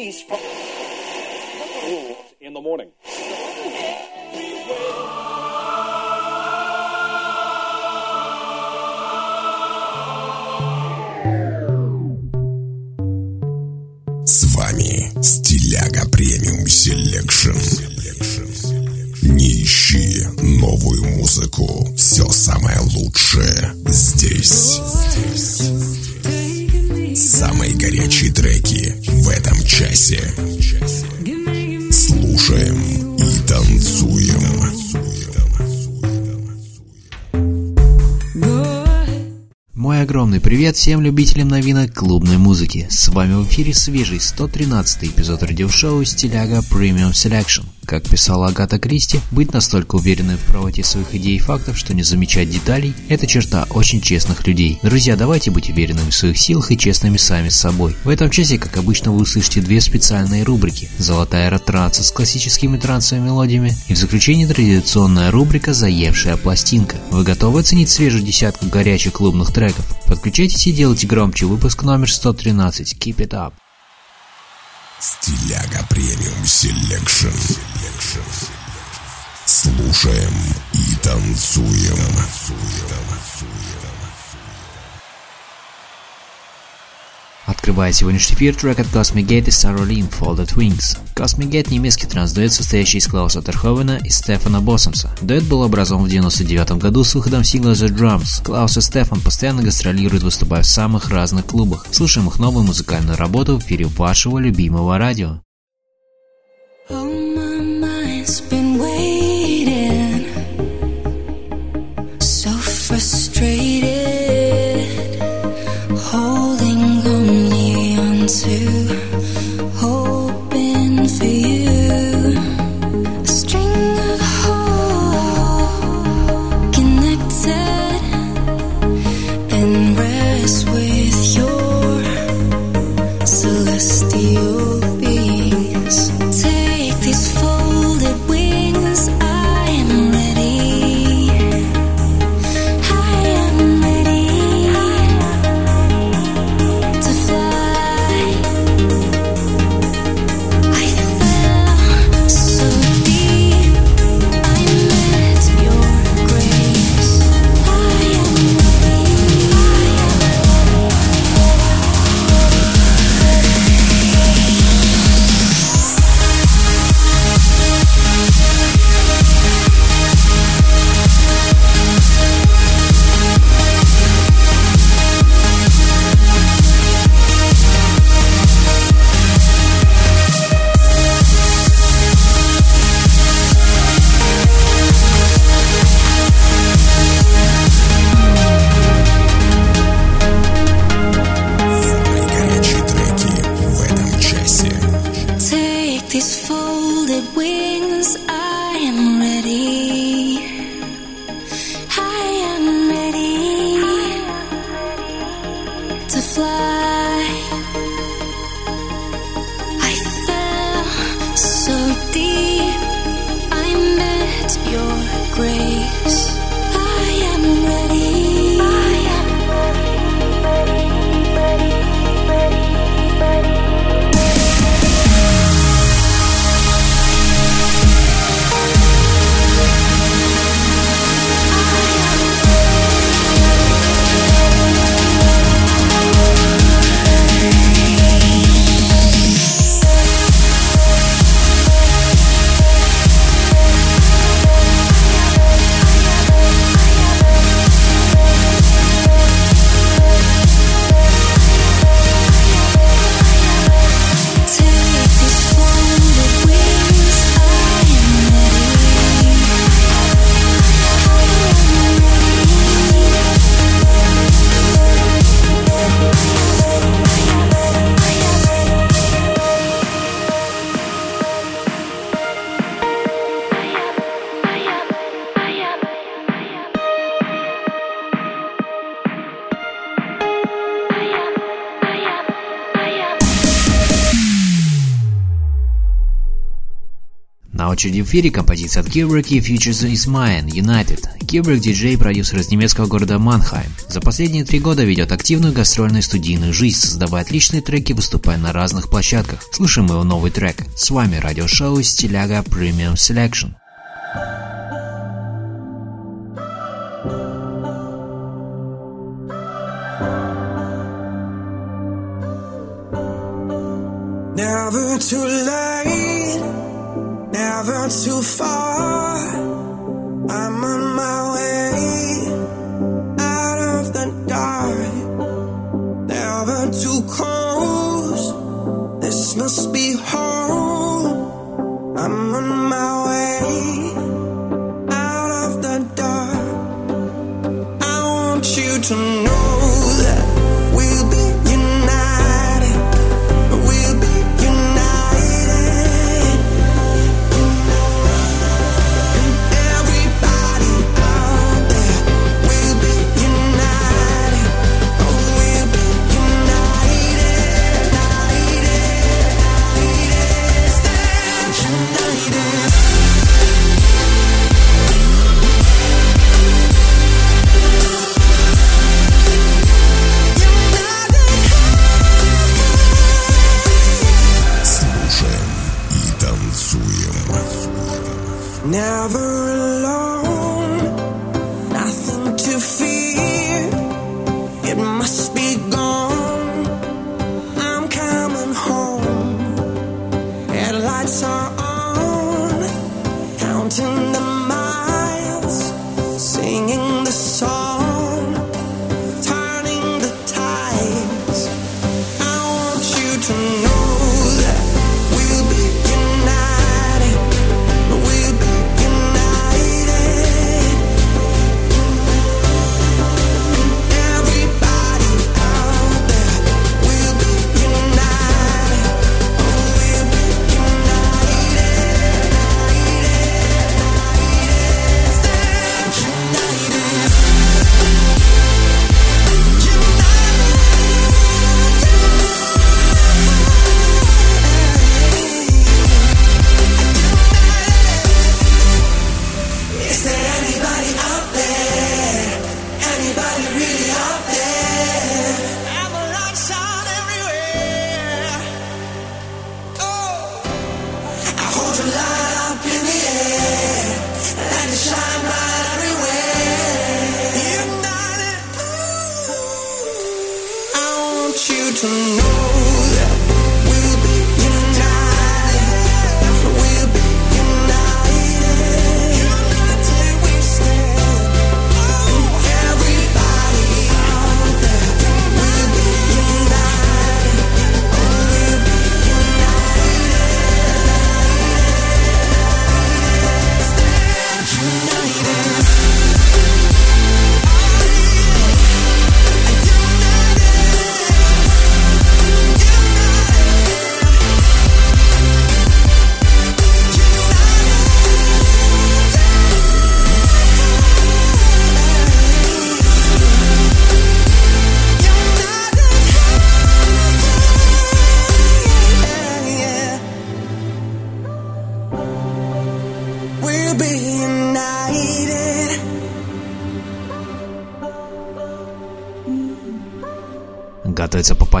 release from in the morning. С вами Стиляга Premium Selection. Не ищи новую музыку. Все самое лучшее здесь. Часе. Привет всем любителям новинок клубной музыки. С вами в эфире свежий 113 эпизод радиошоу «Стиляга Premium Selection». Как писала Агата Кристи, быть настолько уверенным в правоте своих идей и фактов, что не замечать деталей – это черта очень честных людей. Друзья, давайте быть уверенными в своих силах и честными сами с собой. В этом часе, как обычно, вы услышите две специальные рубрики – «Золотая транса» с классическими трансовыми мелодиями и в заключении традиционная рубрика «Заевшая пластинка». Вы готовы оценить свежую десятку горячих клубных треков? Подключайтесь и делайте громче выпуск номер 113. Keep it up! Стиляга Premium Selection. Слушаем и танцуем. Открывает сегодняшний эфир трек от Cosmic Gate и Sarah Lynn Folded Wings. Cosmic Gate – немецкий транс-дуэт, состоящий из Клауса Терхувена и Стефана Боссемса. Дуэт был образован в 1999 году с выходом сингла The Drums. Клаус и Стефан постоянно гастролируют, выступая в самых разных клубах. Слушаем их новую музыкальную работу в эфире вашего любимого радио. Oh, my mind's been waiting, очереди в эфире композиция от Kubrick и Futures is Mine, United. Kubrick – диджей и продюсер из немецкого города Манхайм. За последние три года ведет активную гастрольную студийную жизнь, создавая отличные треки, выступая на разных площадках. Слушаем его новый трек. С вами радиошоу Стиляга Premium Selection.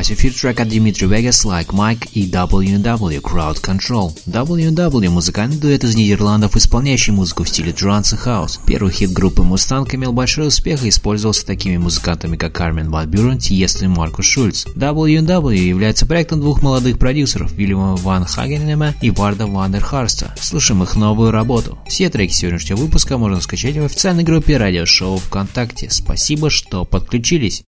Готовится попасть в эфир трек от Dimitri Vegas Like Mike и W&W Crowd Control. W&W – музыкальный дуэт из Нидерландов, исполняющий музыку в стиле транс и хаус. Первый хит группы Mustang имел большой успех и использовался такими музыкантами, как Армин Ван Бюрен, Тиесто и Маркус Шульц. W&W является проектом двух молодых продюсеров Вильяма Ван Хагенема и Варда Вандерхарста. Слушаем их новую работу. Все треки сегодняшнего выпуска можно скачать в официальной группе радиошоу ВКонтакте. Спасибо, что подключились.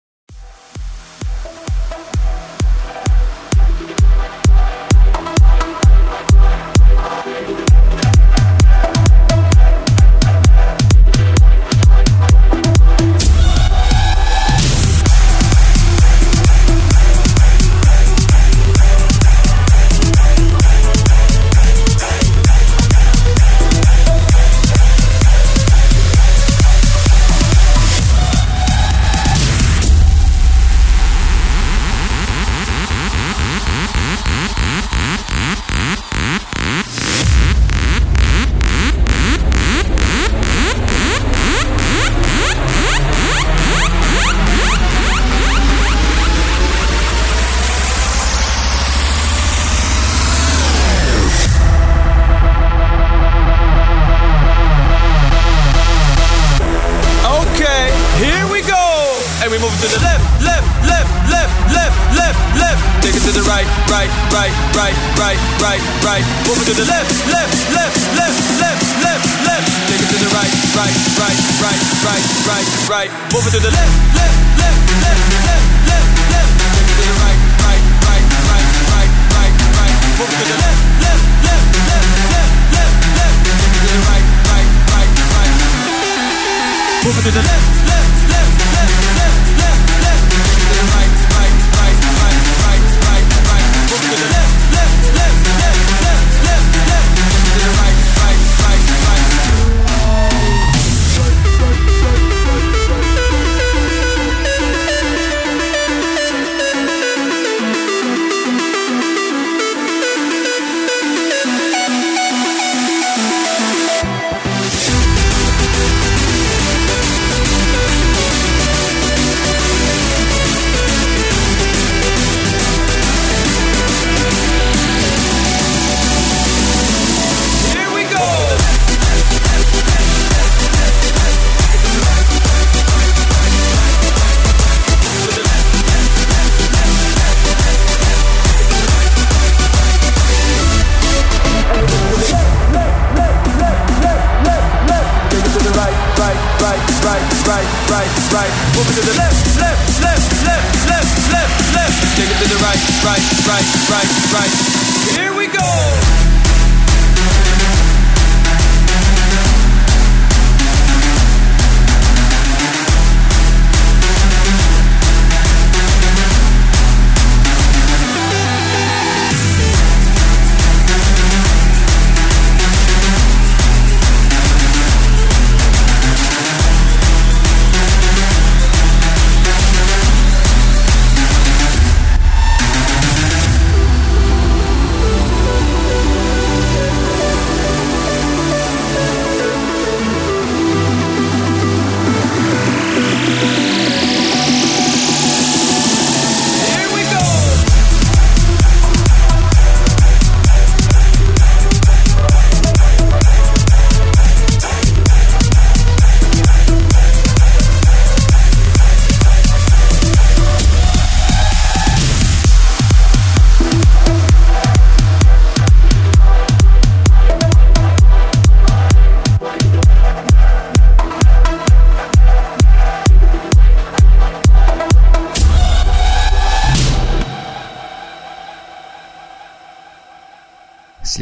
We move to the left, left, left, left, left, left, left. Take it to the right, right, right, right, right, right, right. Move it to the left, left, left, left, left, left, left. Take it to the right, right, right, right, right, right, right. Move it to the left, left, left, left, left, left, left. Take it to the right, right, right, right, right, right, right. Move it to the left, left, left, left, left, left, left. Take it to the right, right, right, right. Move it to the left,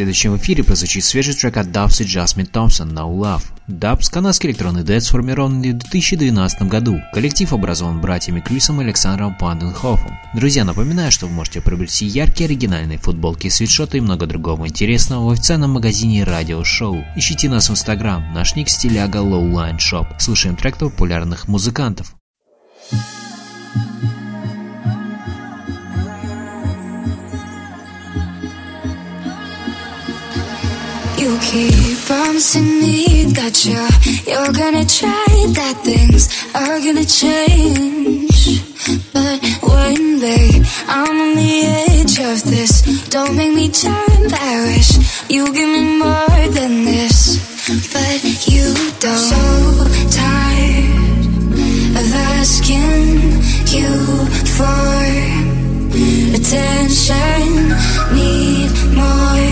Следующем эфире прозвучит свежий трек от DVBBS и Jasmine Thompson «No Love». DVBBS – канадский электронный dance-дуэт, сформированный в 2012 году. Коллектив образован братьями Крисом и Александром ван ден Хофом. Друзья, напоминаю, что вы можете приобрести яркие оригинальные футболки, свитшоты и много другого интересного в официальном магазине Радио Шоу. Ищите нас в Инстаграм, наш ник стиляга online shop. Слушаем трек популярных музыкантов. You keep promising me that you're, you're gonna try that things are gonna change. But when, babe, I'm on the edge of this, don't make me turn perish. You give me more than this, but you don't. So tired of asking you for attention, need more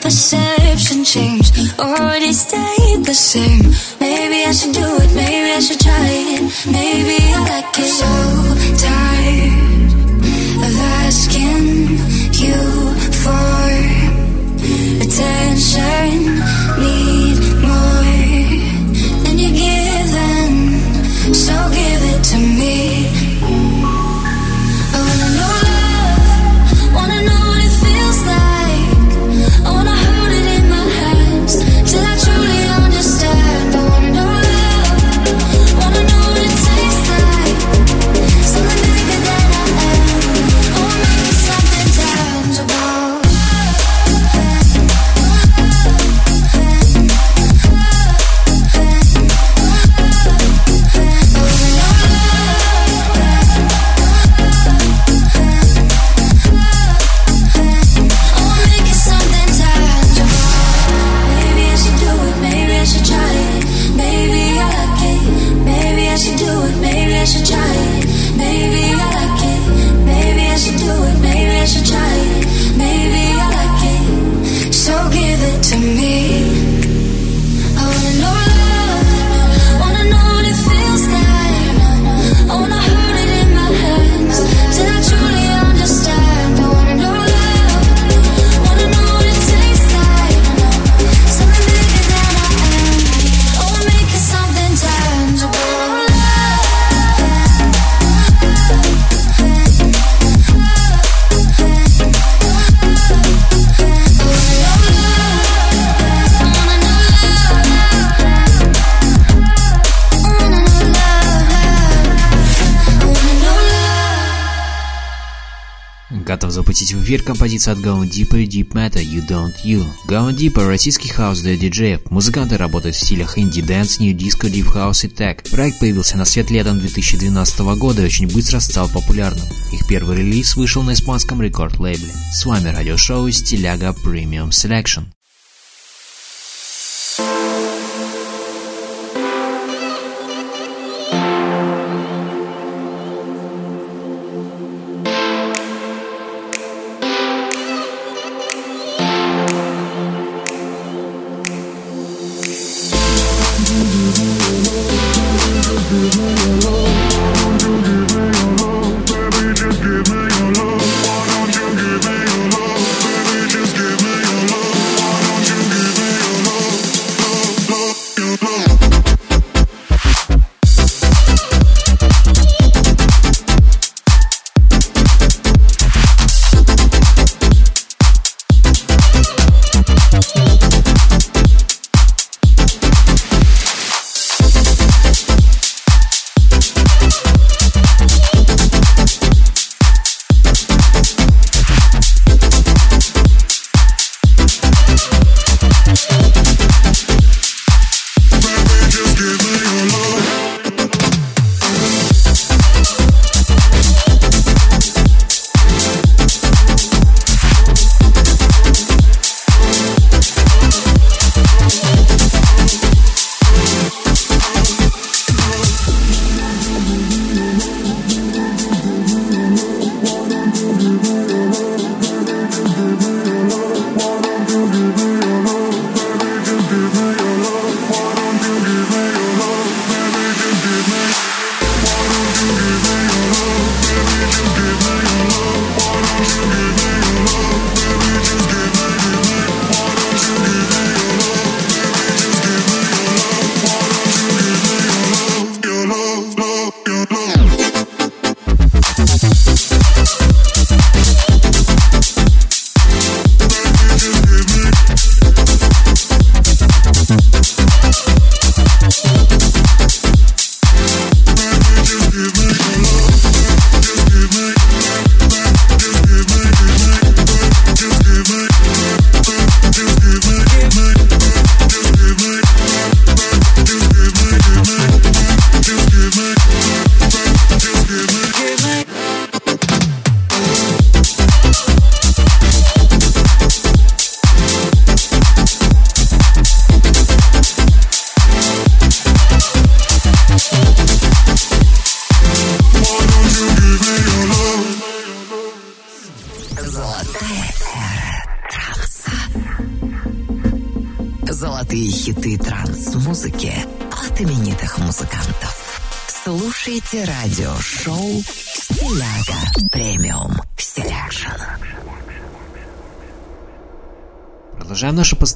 perception change? Or it stay the same? Maybe I should do эфир композицию от Going Deeper Deep Matter You Don't You. Going Deeper – российский house-дуэт диджеев. Музыканты работают в стилях indie dance, nu disco, deep house и tech. Проект появился на свет летом 2012 года и очень быстро стал популярным. Их первый релиз вышел на испанском рекорд-лейбле. С вами радиошоу Стиляга Premium Selection.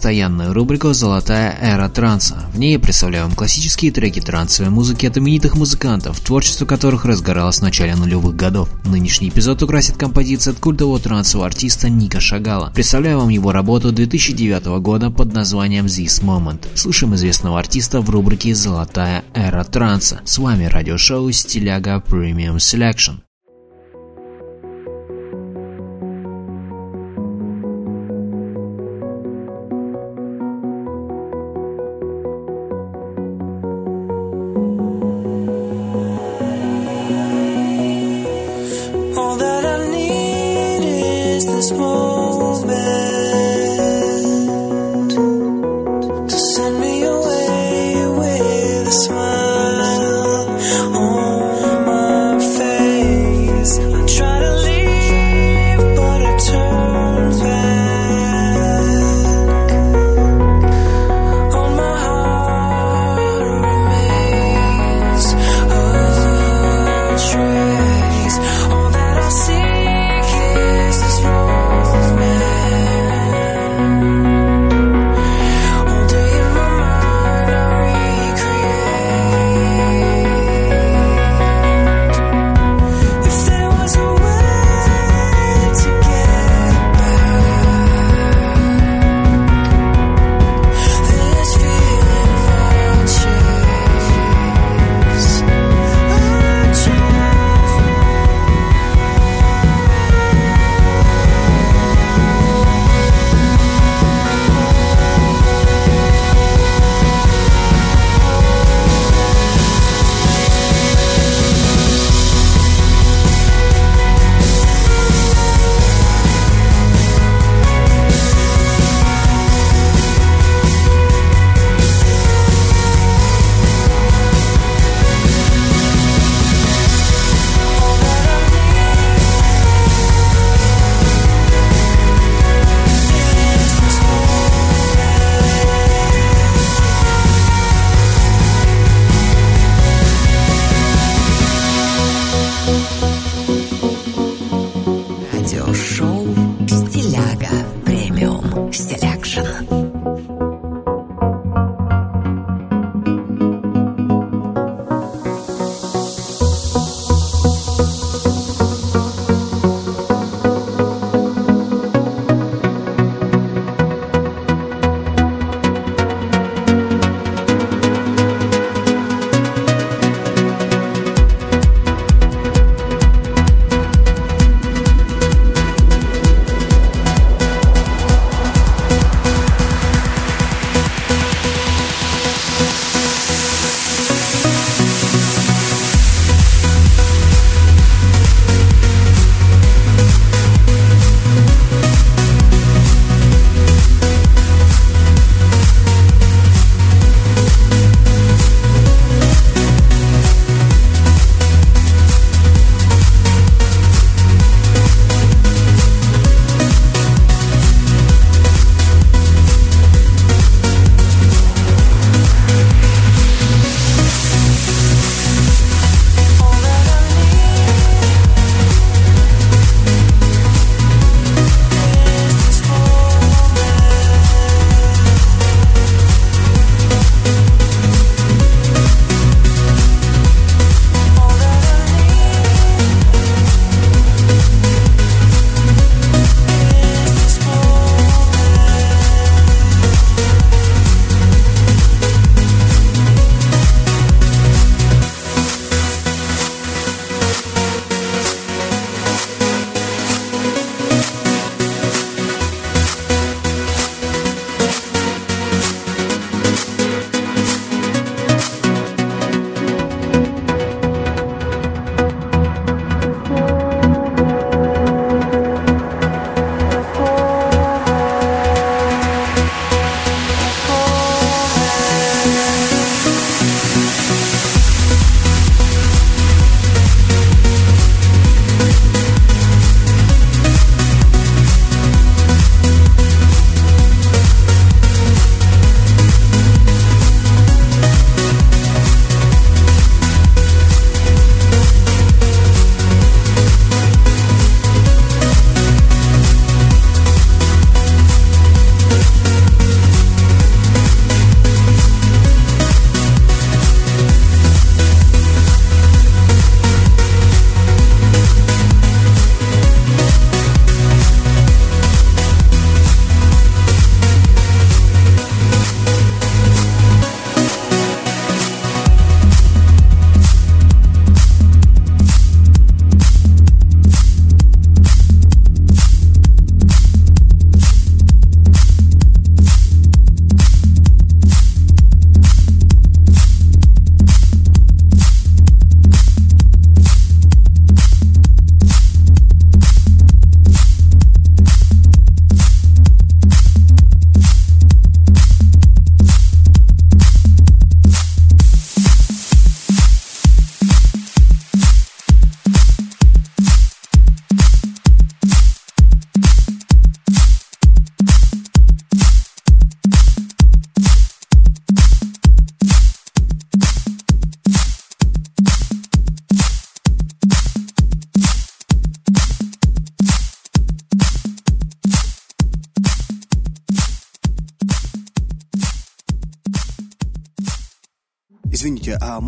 Постоянную рубрику «Золотая эра транса». В ней я представляю вам классические треки трансовой музыки от именитых музыкантов, творчество которых разгоралось в начале нулевых годов. Нынешний эпизод украсит композиция от культового трансового артиста Ника Шагала. Представляю вам его работу 2009 года под названием This Moment. Слушаем известного артиста в рубрике «Золотая эра транса». С вами радиошоу «Стиляга Premium Selection».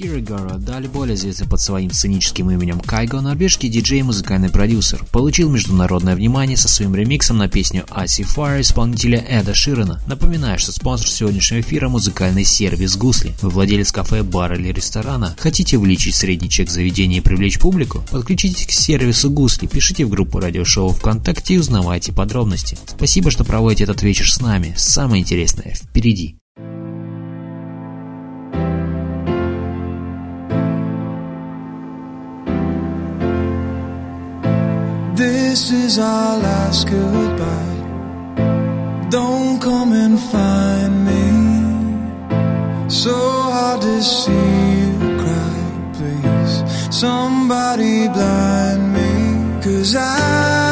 Кира Гора, далее более известный под своим сценическим именем Кайго, норвежский диджей и музыкальный продюсер, получил международное внимание со своим ремиксом на песню Icy Fire исполнителя Эда Ширена. Напоминаю, что спонсор сегодняшнего эфира – музыкальный сервис Гусли. Вы владелец кафе, бара или ресторана? Хотите увеличить средний чек заведения и привлечь публику? Подключитесь к сервису Гусли, пишите в группу радиошоу ВКонтакте и узнавайте подробности. Спасибо, что проводите этот вечер с нами. Самое интересное впереди. This is our last goodbye. Don't come and find me. So hard to see you cry, please. Somebody blind me. Cause I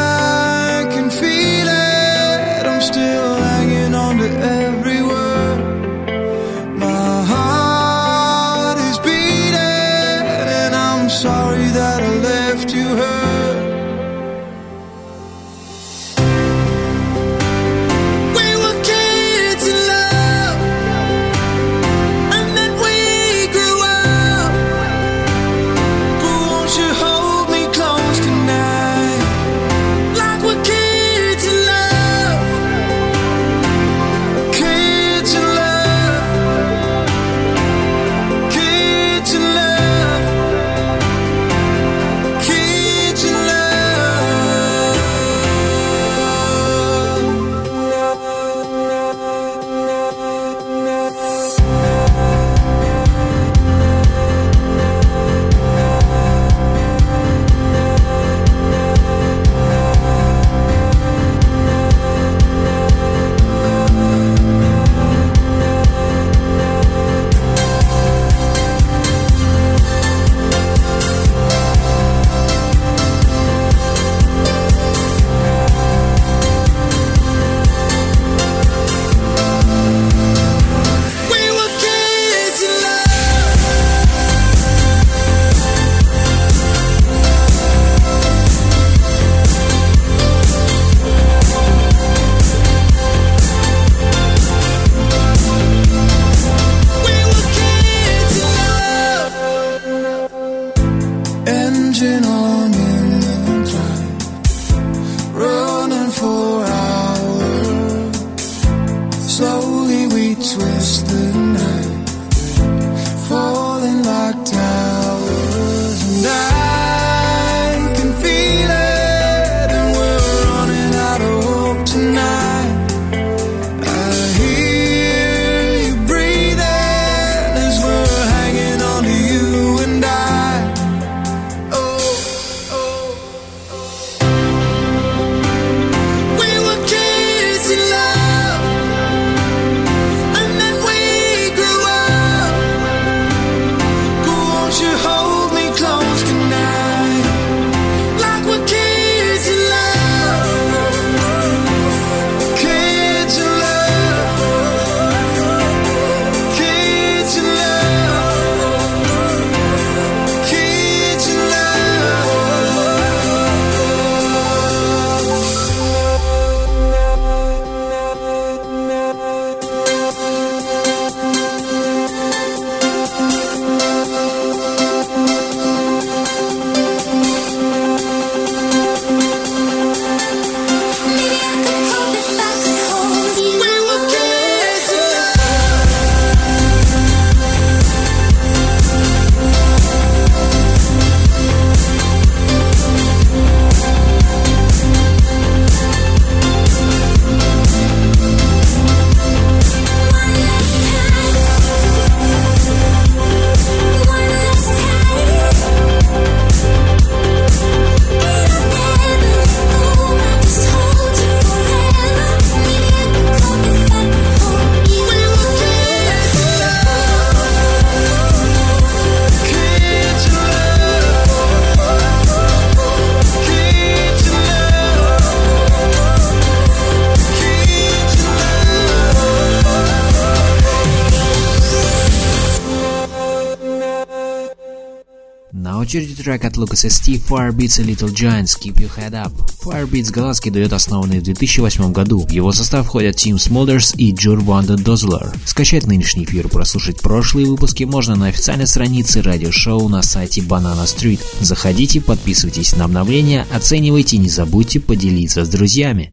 трек от Lucas ST Firebeats и Little Giants Keep Your Head Up. Firebeats – голландский дуэт, основанный в 2008 году. В его состав входят Tim Smolders и Jur Wanda Dozler. Скачать нынешний эфир, прослушать прошлые выпуски можно на официальной странице радиошоу на сайте Banana Street. Заходите, подписывайтесь на обновления, оценивайте не забудьте поделиться с друзьями.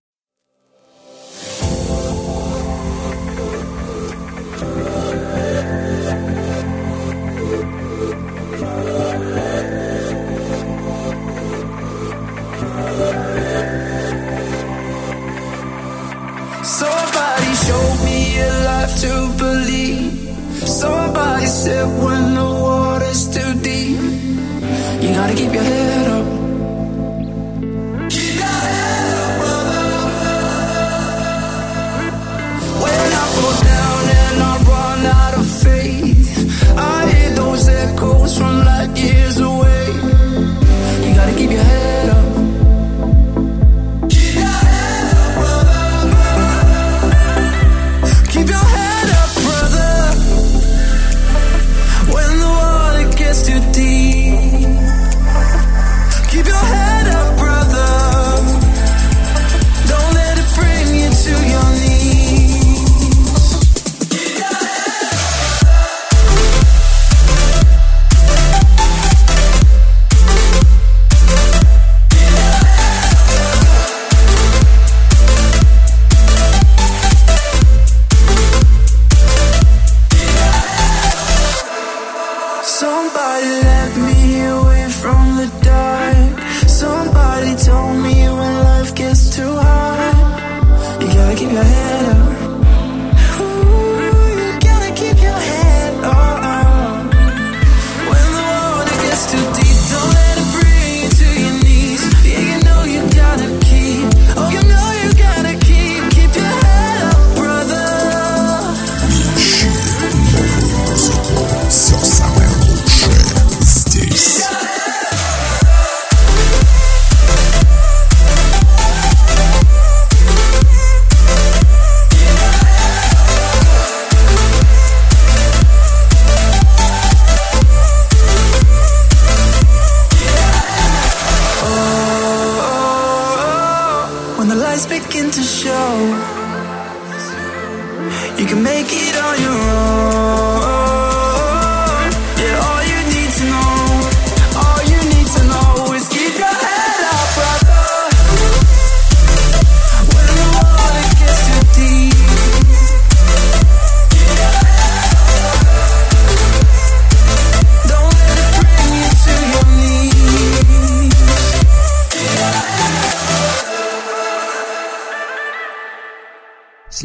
To believe. Somebody said when the water's too deep, you gotta keep your head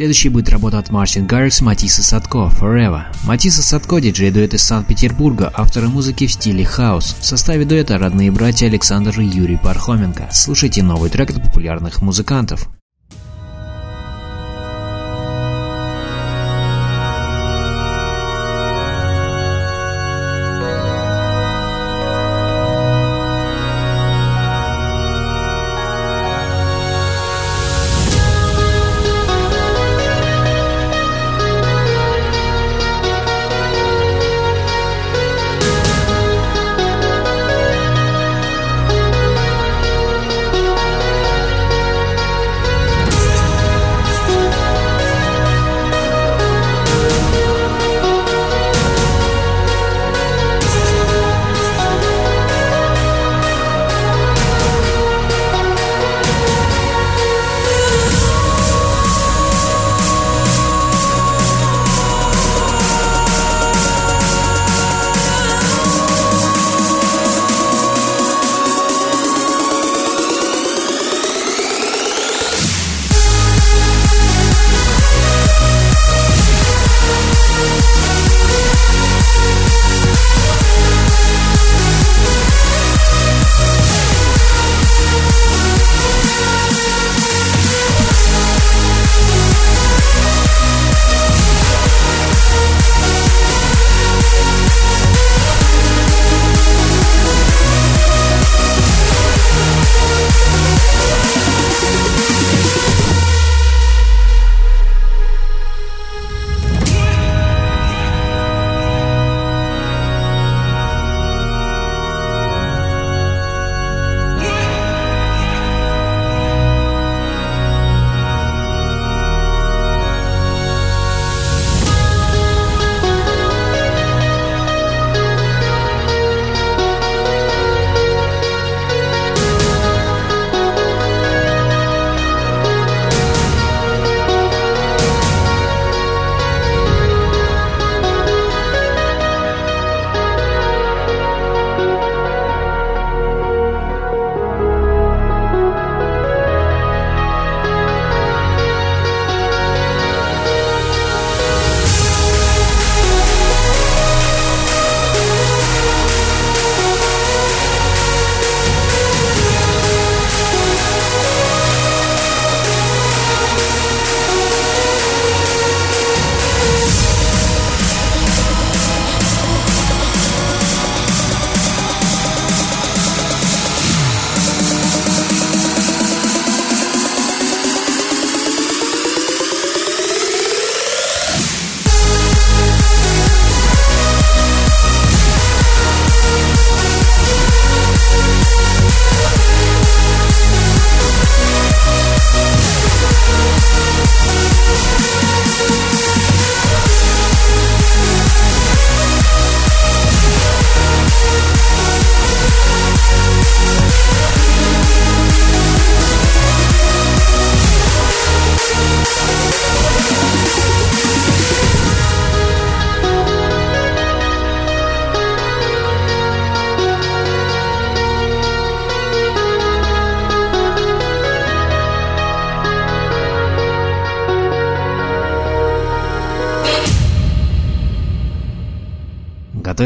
Следующий будет работа от Мартин Гаррикс Матисса Садко Forever. Матисса Садко – диджей дуэт из Санкт-Петербурга, авторы музыки в стиле хаус. В составе дуэта родные братья Александр и Юрий Пархоменко. Слушайте новый трек от популярных музыкантов.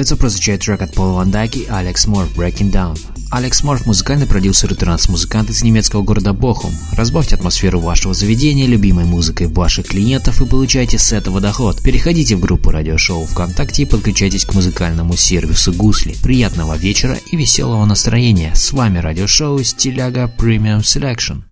Готовится прозвучать трек от Пола Ван Дайки и Алекс Мор «Breaking Down». Алекс Морф – музыкальный продюсер и транс-музыкант из немецкого города Бохум. Разбавьте атмосферу вашего заведения любимой музыкой ваших клиентов и получайте с этого доход. Переходите в группу радиошоу ВКонтакте и подключайтесь к музыкальному сервису Гусли. Приятного вечера и веселого настроения. С вами радиошоу Стиляга Premium Selection.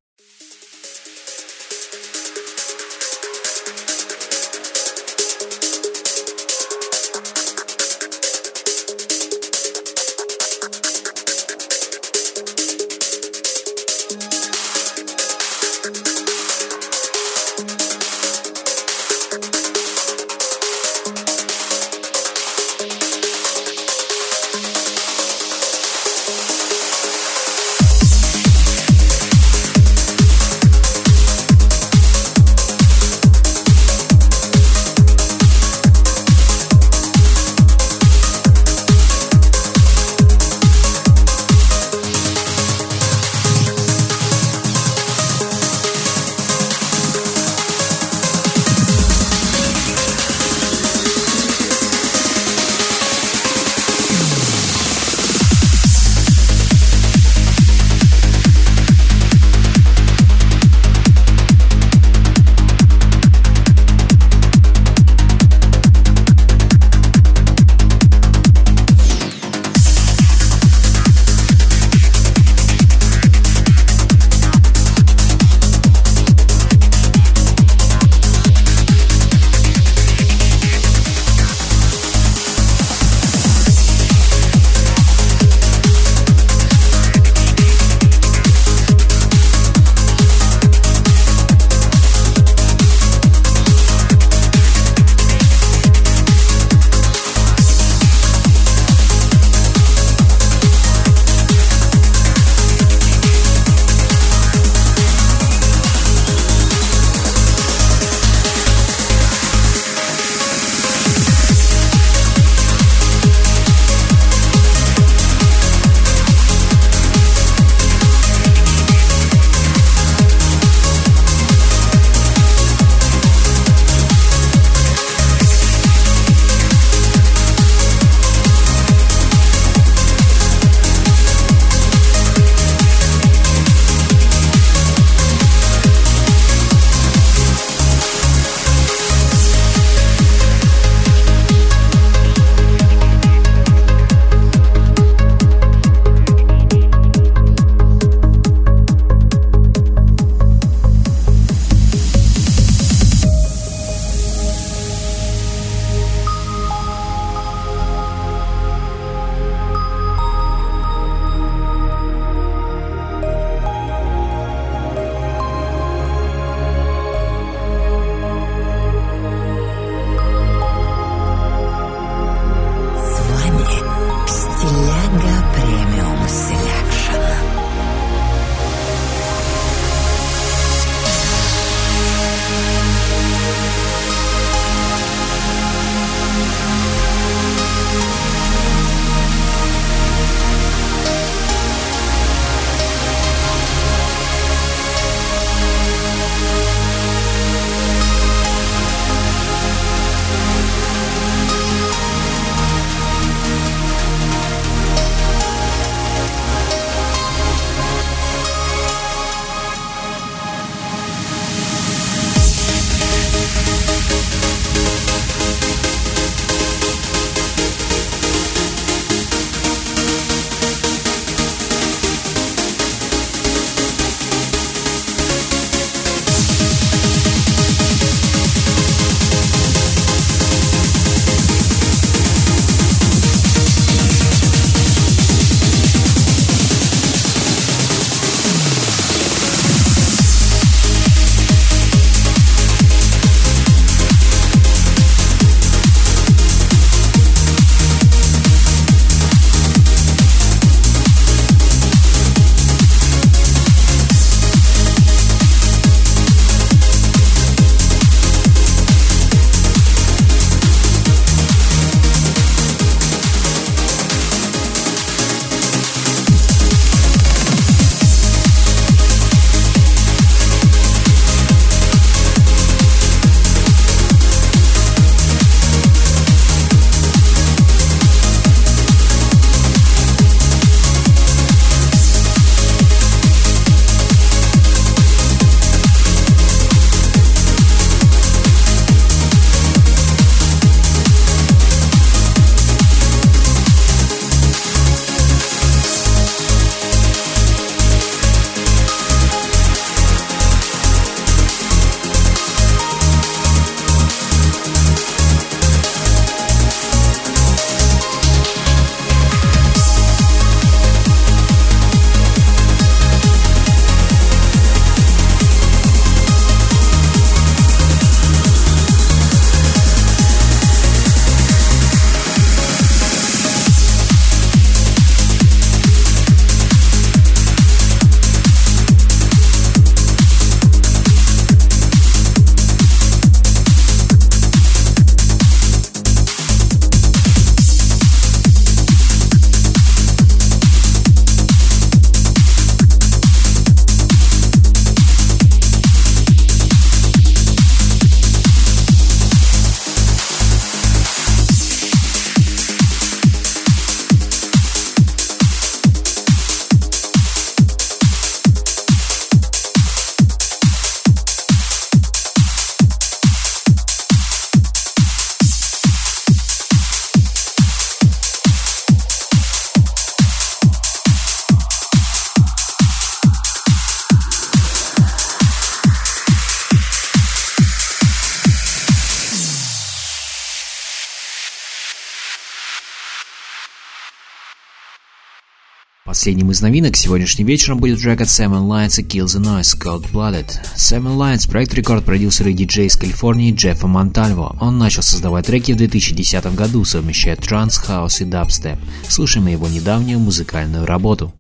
Последним из новинок сегодняшним вечером будет трек от Seven Lions и Kill the Noise Cold Blooded. Seven Lions – проект рекорд-продюсера и диджей из Калифорнии Джеффа Монтальво. Он начал создавать треки в 2010 году, совмещая транс, хаус и дабстеп. Слушаем его недавнюю музыкальную работу.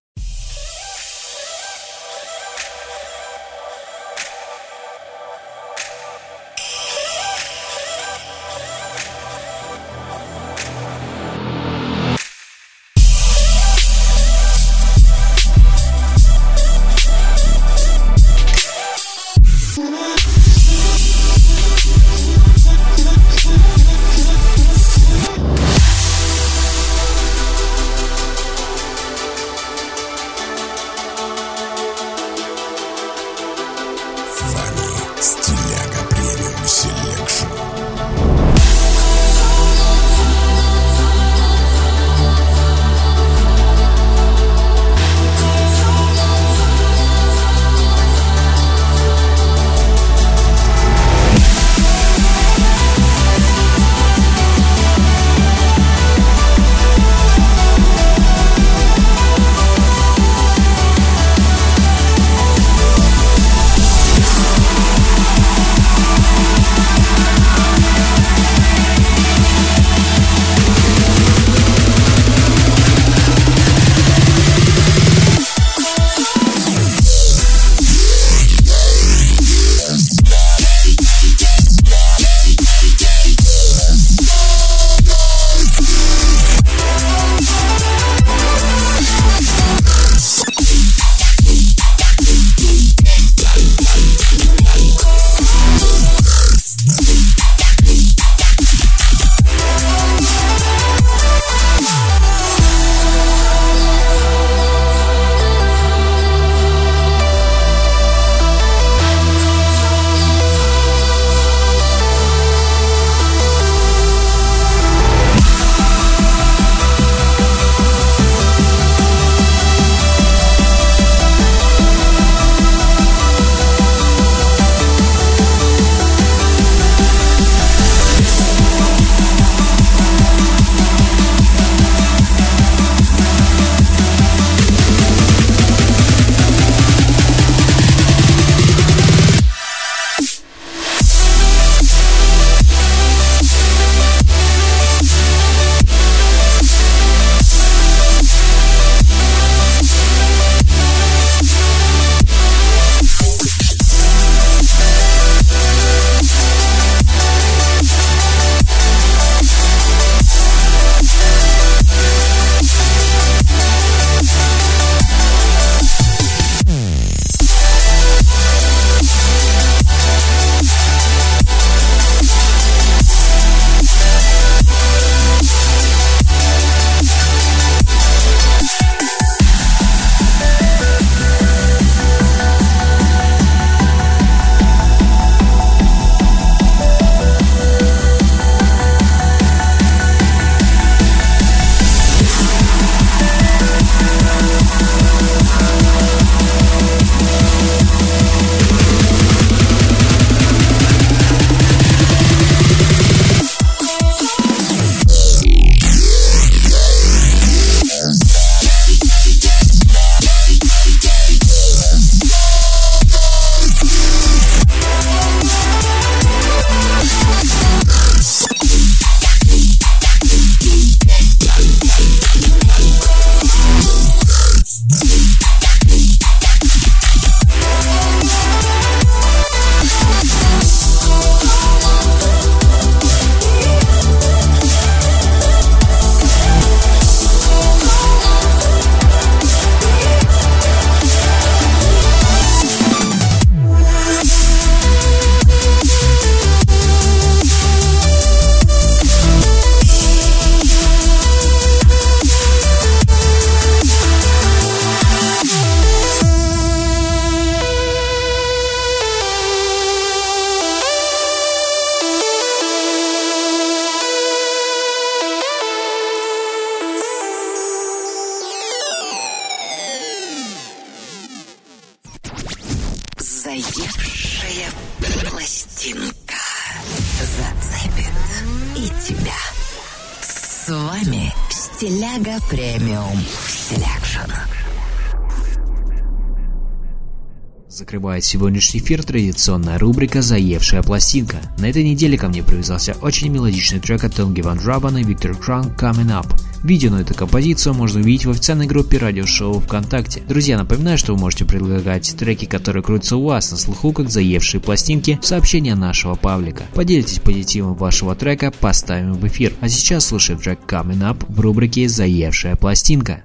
Закрывает сегодняшний эфир традиционная рубрика «Заевшая пластинка». На этой неделе ко мне привязался очень мелодичный трек от Тонги Ван Драбана и Виктор Кран «Coming Up». Видео на эту композицию можно увидеть в официальной группе радиошоу ВКонтакте. Друзья, напоминаю, что вы можете предлагать треки, которые крутятся у вас на слуху, как заевшие пластинки, в сообщения нашего паблика. Поделитесь позитивом вашего трека, поставим в эфир. А сейчас слушаем трек «Coming Up» в рубрике «Заевшая пластинка».